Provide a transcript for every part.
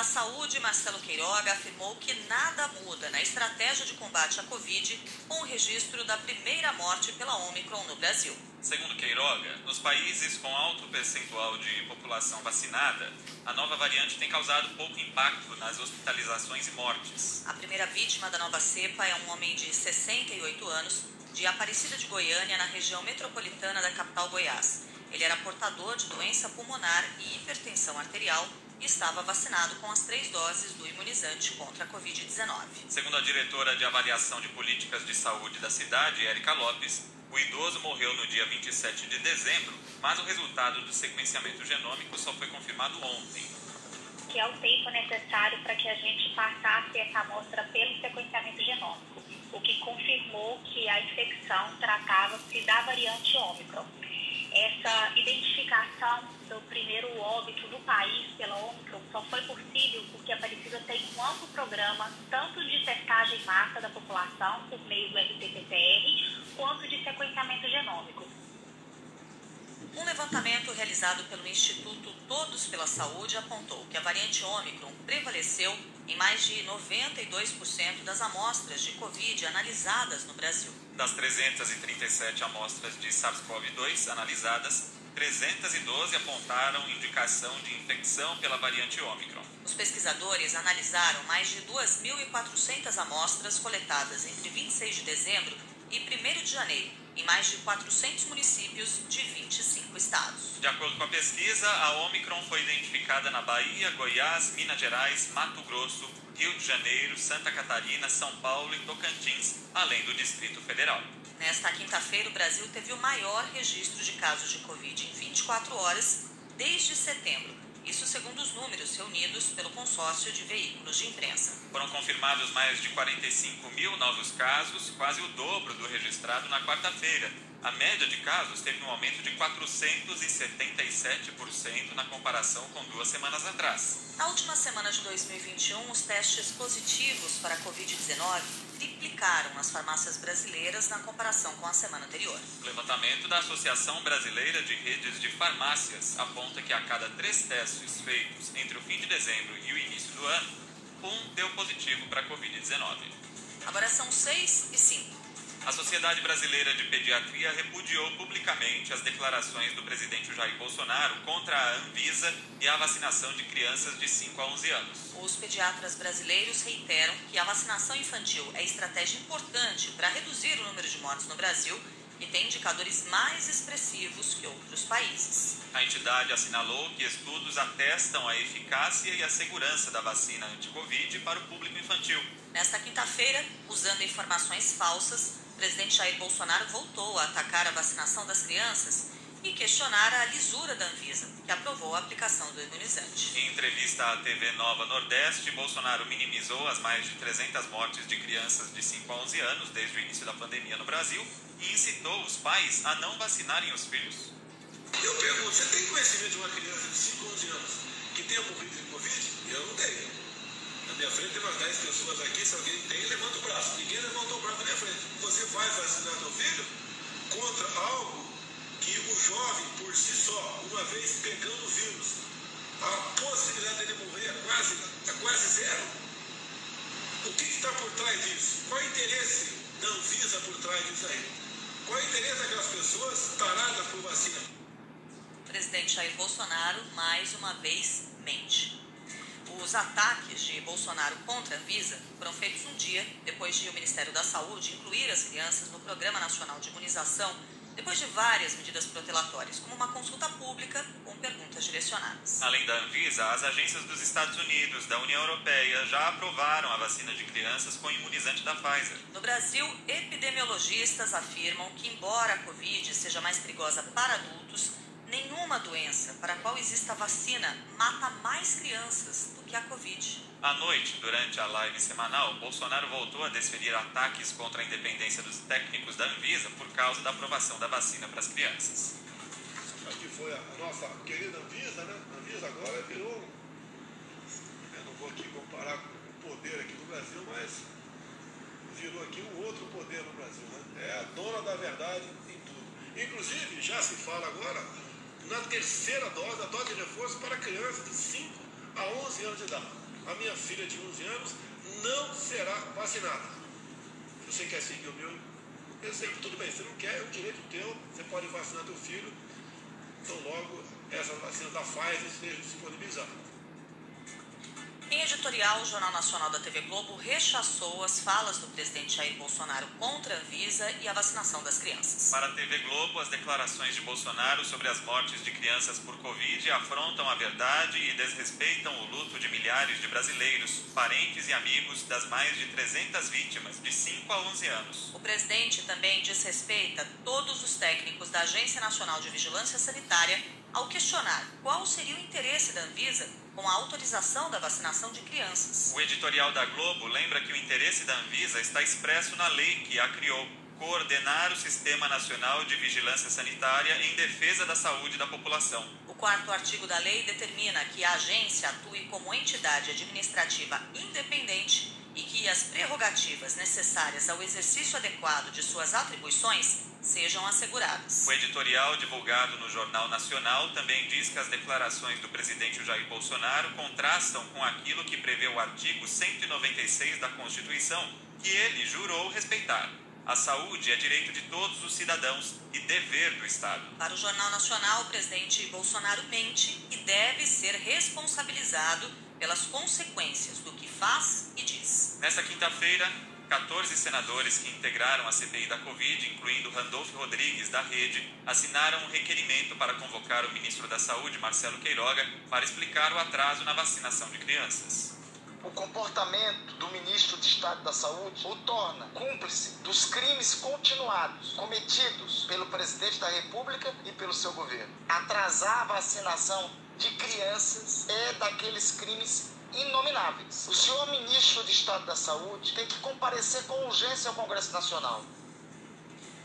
da Saúde, Marcelo Queiroga, afirmou que nada muda na estratégia de combate à Covid com o registro da primeira morte pela Omicron no Brasil. Segundo Queiroga, nos países com alto percentual de população vacinada, a nova variante tem causado pouco impacto nas hospitalizações e mortes. A primeira vítima da nova cepa é um homem de 68 anos, de Aparecida de Goiânia, na região metropolitana da capital Goiás. Ele era portador de doença pulmonar e hipertensão arterial e estava vacinado com as três doses do imunizante contra a Covid-19. Segundo a diretora de avaliação de políticas de saúde da cidade, Érica Lopes, o idoso morreu no dia 27 de dezembro, mas o resultado do sequenciamento genômico só foi confirmado ontem. Que é o tempo necessário para que a gente passasse essa amostra pelo sequenciamento genômico, o que confirmou que a infecção tratava-se da variante Ômicron essa identificação do primeiro óbito do país pela só foi possível porque a Aparecida tem um amplo programa tanto de testagem em massa da população por meio do RT-PCR quanto de sequenciamento genômico. Um levantamento realizado pelo Instituto Todos pela Saúde apontou que a variante Ômicron prevaleceu em mais de 92% das amostras de Covid analisadas no Brasil. Das 337 amostras de SARS-CoV-2 analisadas, 312 apontaram indicação de infecção pela variante Ômicron. Os pesquisadores analisaram mais de 2.400 amostras coletadas entre 26 de dezembro e 1 de janeiro, em mais de 400 municípios de 25 estados. De acordo com a pesquisa, a Omicron foi identificada na Bahia, Goiás, Minas Gerais, Mato Grosso, Rio de Janeiro, Santa Catarina, São Paulo e Tocantins, além do Distrito Federal. Nesta quinta-feira, o Brasil teve o maior registro de casos de Covid em 24 horas desde setembro. Isso segundo os números reunidos pelo consórcio de veículos de imprensa. Foram confirmados mais de 45 mil novos casos, quase o dobro do registrado na quarta-feira. A média de casos teve um aumento de 477% na comparação com duas semanas atrás. Na última semana de 2021, os testes positivos para a Covid-19 triplicaram nas farmácias brasileiras na comparação com a semana anterior. O levantamento da Associação Brasileira de Redes de Farmácias aponta que a cada três testes feitos entre o fim de dezembro e o início do ano, um deu positivo para a Covid-19. Agora são 6 e 5. A Sociedade Brasileira de Pediatria repudiou publicamente as declarações do presidente Jair Bolsonaro contra a Anvisa e a vacinação de crianças de 5 a 11 anos. Os pediatras brasileiros reiteram que a vacinação infantil é estratégia importante para reduzir o número de mortes no Brasil e tem indicadores mais expressivos que outros países. A entidade assinalou que estudos atestam a eficácia e a segurança da vacina anti-Covid para o público infantil. Nesta quinta-feira, usando informações falsas, presidente Jair Bolsonaro voltou a atacar a vacinação das crianças e questionar a lisura da Anvisa, que aprovou a aplicação do imunizante. Em entrevista à TV Nova Nordeste, Bolsonaro minimizou as mais de 300 mortes de crianças de 5 a 11 anos desde o início da pandemia no Brasil e incitou os pais a não vacinarem os filhos. Eu pergunto, você tem conhecimento de uma criança de 5 a 11 anos que tenha morrido de Covid? Eu não tenho. Na minha frente tem umas 10 pessoas aqui, se alguém tem, levanta o braço. Ninguém levantou o braço na minha frente. Você vai vacinar seu filho contra algo que o jovem, por si só, uma vez pegando o vírus, a possibilidade dele morrer é quase, é quase zero. O que está por trás disso? Qual é o interesse da Anvisa por trás disso aí? Qual é o interesse daquelas pessoas taradas por vacina? Presidente Jair Bolsonaro, mais uma vez, mente. Os ataques de Bolsonaro contra a Anvisa foram feitos um dia depois de o Ministério da Saúde incluir as crianças no Programa Nacional de Imunização depois de várias medidas protelatórias, como uma consulta pública com perguntas direcionadas. Além da Anvisa, as agências dos Estados Unidos, da União Europeia, já aprovaram a vacina de crianças com imunizante da Pfizer. No Brasil, epidemiologistas afirmam que, embora a Covid seja mais perigosa para adultos, nenhuma doença para a qual exista vacina mata mais crianças do que a Covid. À noite, durante a live semanal, Bolsonaro voltou a desferir ataques contra a independência dos técnicos da Anvisa por causa da aprovação da vacina para as crianças. Aqui foi a nossa querida Anvisa, né? A Anvisa agora virou. Eu não vou aqui comparar com o poder aqui no Brasil, mas virou aqui um outro poder no Brasil, né? É a dona da verdade em tudo. Inclusive, já se fala agora na terceira dose, a dose de reforço para crianças de 5 a 11 anos de idade. a minha filha de 11 anos não será vacinada. Se você quer seguir o meu exemplo, tudo bem. Se não quer, é um direito teu, você pode vacinar teu filho. Então logo essa vacina da Pfizer esteja disponibilizada. Em editorial, o Jornal Nacional da TV Globo rechaçou as falas do presidente Jair Bolsonaro contra a Anvisa e a vacinação das crianças. Para a TV Globo, as declarações de Bolsonaro sobre as mortes de crianças por Covid afrontam a verdade e desrespeitam o luto de milhares de brasileiros, parentes e amigos das mais de 300 vítimas de 5 a 11 anos. O presidente também desrespeita todos os técnicos da Agência Nacional de Vigilância Sanitária ao questionar qual seria o interesse da Anvisa com a autorização da vacinação de crianças. O editorial da Globo lembra que o interesse da Anvisa está expresso na lei que a criou, coordenar o Sistema Nacional de Vigilância Sanitária em defesa da saúde da população. O quarto artigo da lei determina que a agência atue como entidade administrativa independente e que as prerrogativas necessárias ao exercício adequado de suas atribuições sejam asseguradas. O editorial divulgado no Jornal Nacional também diz que as declarações do presidente Jair Bolsonaro contrastam com aquilo que prevê o artigo 196 da Constituição, que ele jurou respeitar. A saúde é direito de todos os cidadãos e dever do Estado. Para o Jornal Nacional, o presidente Bolsonaro mente e deve ser responsabilizado pelas consequências do faz e diz. Nesta quinta-feira, 14 senadores que integraram a CPI da Covid, incluindo Randolfo Rodrigues, da Rede, assinaram um requerimento para convocar o ministro da Saúde, Marcelo Queiroga, para explicar o atraso na vacinação de crianças. O comportamento do ministro de Estado da Saúde o torna cúmplice dos crimes continuados cometidos pelo presidente da República e pelo seu governo. Atrasar a vacinação de crianças é daqueles crimes inomináveis. O senhor ministro de Estado da Saúde tem que comparecer com urgência ao Congresso Nacional.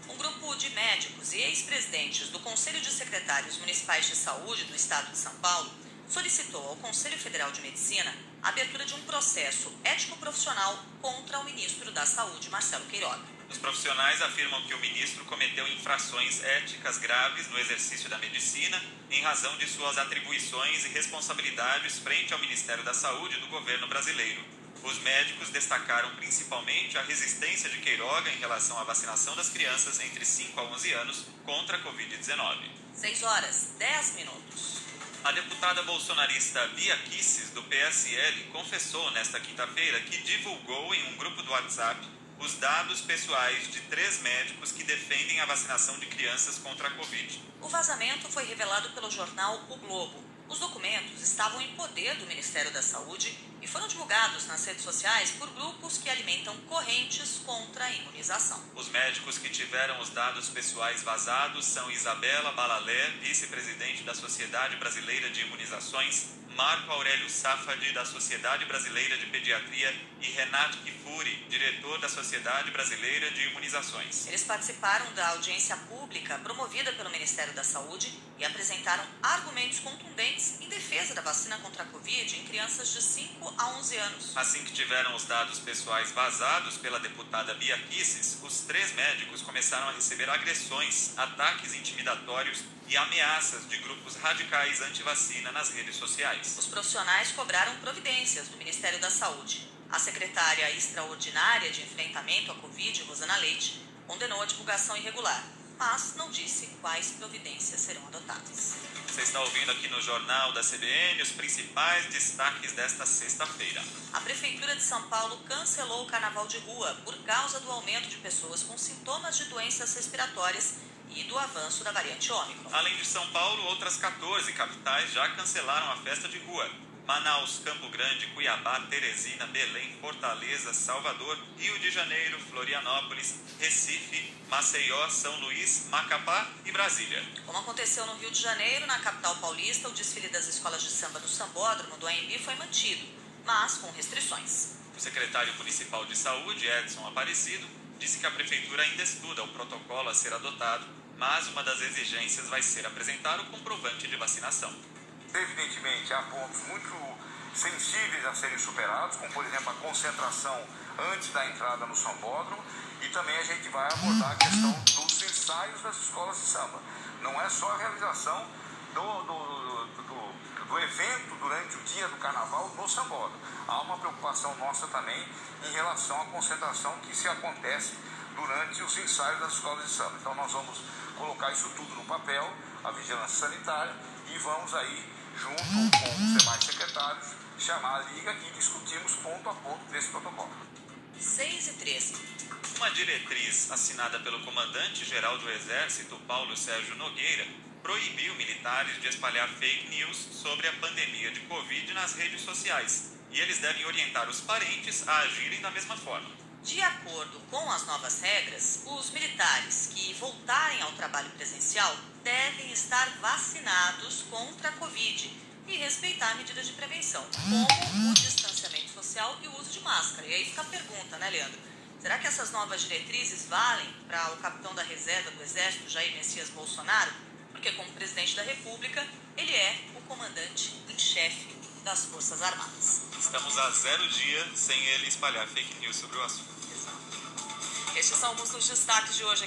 Um grupo de médicos e ex-presidentes do Conselho de Secretários Municipais de Saúde do Estado de São Paulo solicitou ao Conselho Federal de Medicina a abertura de um processo ético-profissional contra o ministro da Saúde, Marcelo Queiroga. Os profissionais afirmam que o ministro cometeu infrações éticas graves no exercício da medicina em razão de suas atribuições e responsabilidades frente ao Ministério da Saúde do governo brasileiro. Os médicos destacaram principalmente a resistência de Queiroga em relação à vacinação das crianças entre 5 a 11 anos contra a Covid-19. 6 horas, 10 minutos. A deputada bolsonarista Bia Kisses, do PSL, confessou nesta quinta-feira que divulgou em um grupo do WhatsApp os dados pessoais de três médicos que defendem a vacinação de crianças contra a Covid. O vazamento foi revelado pelo jornal O Globo. Os documentos estavam em poder do Ministério da Saúde e foram divulgados nas redes sociais por grupos que alimentam correntes contra a imunização. Os médicos que tiveram os dados pessoais vazados são Isabela Balalé, vice-presidente da Sociedade Brasileira de Imunizações, Marco Aurélio Safadi, da Sociedade Brasileira de Pediatria, e Renato Kifuri, diretor da Sociedade Brasileira de Imunizações. Eles participaram da audiência pública promovida pelo Ministério da Saúde e apresentaram argumentos contundentes em defesa da vacina contra a Covid em crianças de 5 a 11 anos. Assim que tiveram os dados pessoais vazados pela deputada Bia Kisses, os três médicos começaram a receber agressões, ataques intimidatórios e ameaças de grupos radicais anti-vacina nas redes sociais. Os profissionais cobraram providências do Ministério da Saúde. A secretária extraordinária de enfrentamento à Covid, Rosana Leite, condenou a divulgação irregular, mas não disse quais providências serão adotadas. Você está ouvindo aqui no Jornal da CBN os principais destaques desta sexta-feira. A Prefeitura de São Paulo cancelou o carnaval de rua por causa do aumento de pessoas com sintomas de doenças respiratórias e do avanço da variante Ômicron. Além de São Paulo, outras 14 capitais já cancelaram a festa de rua. Manaus, Campo Grande, Cuiabá, Teresina, Belém, Fortaleza, Salvador, Rio de Janeiro, Florianópolis, Recife, Maceió, São Luís, Macapá e Brasília. Como aconteceu no Rio de Janeiro, na capital paulista, o desfile das escolas de samba do Sambódromo do AMB foi mantido, mas com restrições. O secretário municipal de saúde, Edson Aparecido, disse que a prefeitura ainda estuda o protocolo a ser adotado, mas uma das exigências vai ser apresentar o comprovante de vacinação. Evidentemente, há pontos muito sensíveis a serem superados, como por exemplo a concentração antes da entrada no sambódromo, e também a gente vai abordar a questão dos ensaios das escolas de samba. Não é só a realização do, do, do, evento, durante o dia do carnaval no Sambódromo. Há uma preocupação nossa também em relação à concentração que se acontece durante os ensaios das escolas de samba. Então nós vamos colocar isso tudo no papel, a vigilância sanitária, e vamos aí, junto com os demais secretários, chamar a Liga e discutirmos ponto a ponto desse protocolo. 6 e 13. Uma diretriz assinada pelo comandante-geral do Exército, Paulo Sérgio Nogueira, proibiu militares de espalhar fake news sobre a pandemia de Covid nas redes sociais. E eles devem orientar os parentes a agirem da mesma forma. De acordo com as novas regras, os militares que voltarem ao trabalho presencial devem estar vacinados contra a Covid e respeitar medidas de prevenção, como o distanciamento social e o uso de máscara. E aí fica a pergunta, né, Leandro? Será que essas novas diretrizes valem para o capitão da reserva do Exército, Jair Messias Bolsonaro? Porque, como presidente da República, ele é o comandante em chefe das Forças Armadas. Estamos a zero dia sem ele espalhar fake news sobre o assunto. Estes são alguns dos destaques de hoje aqui.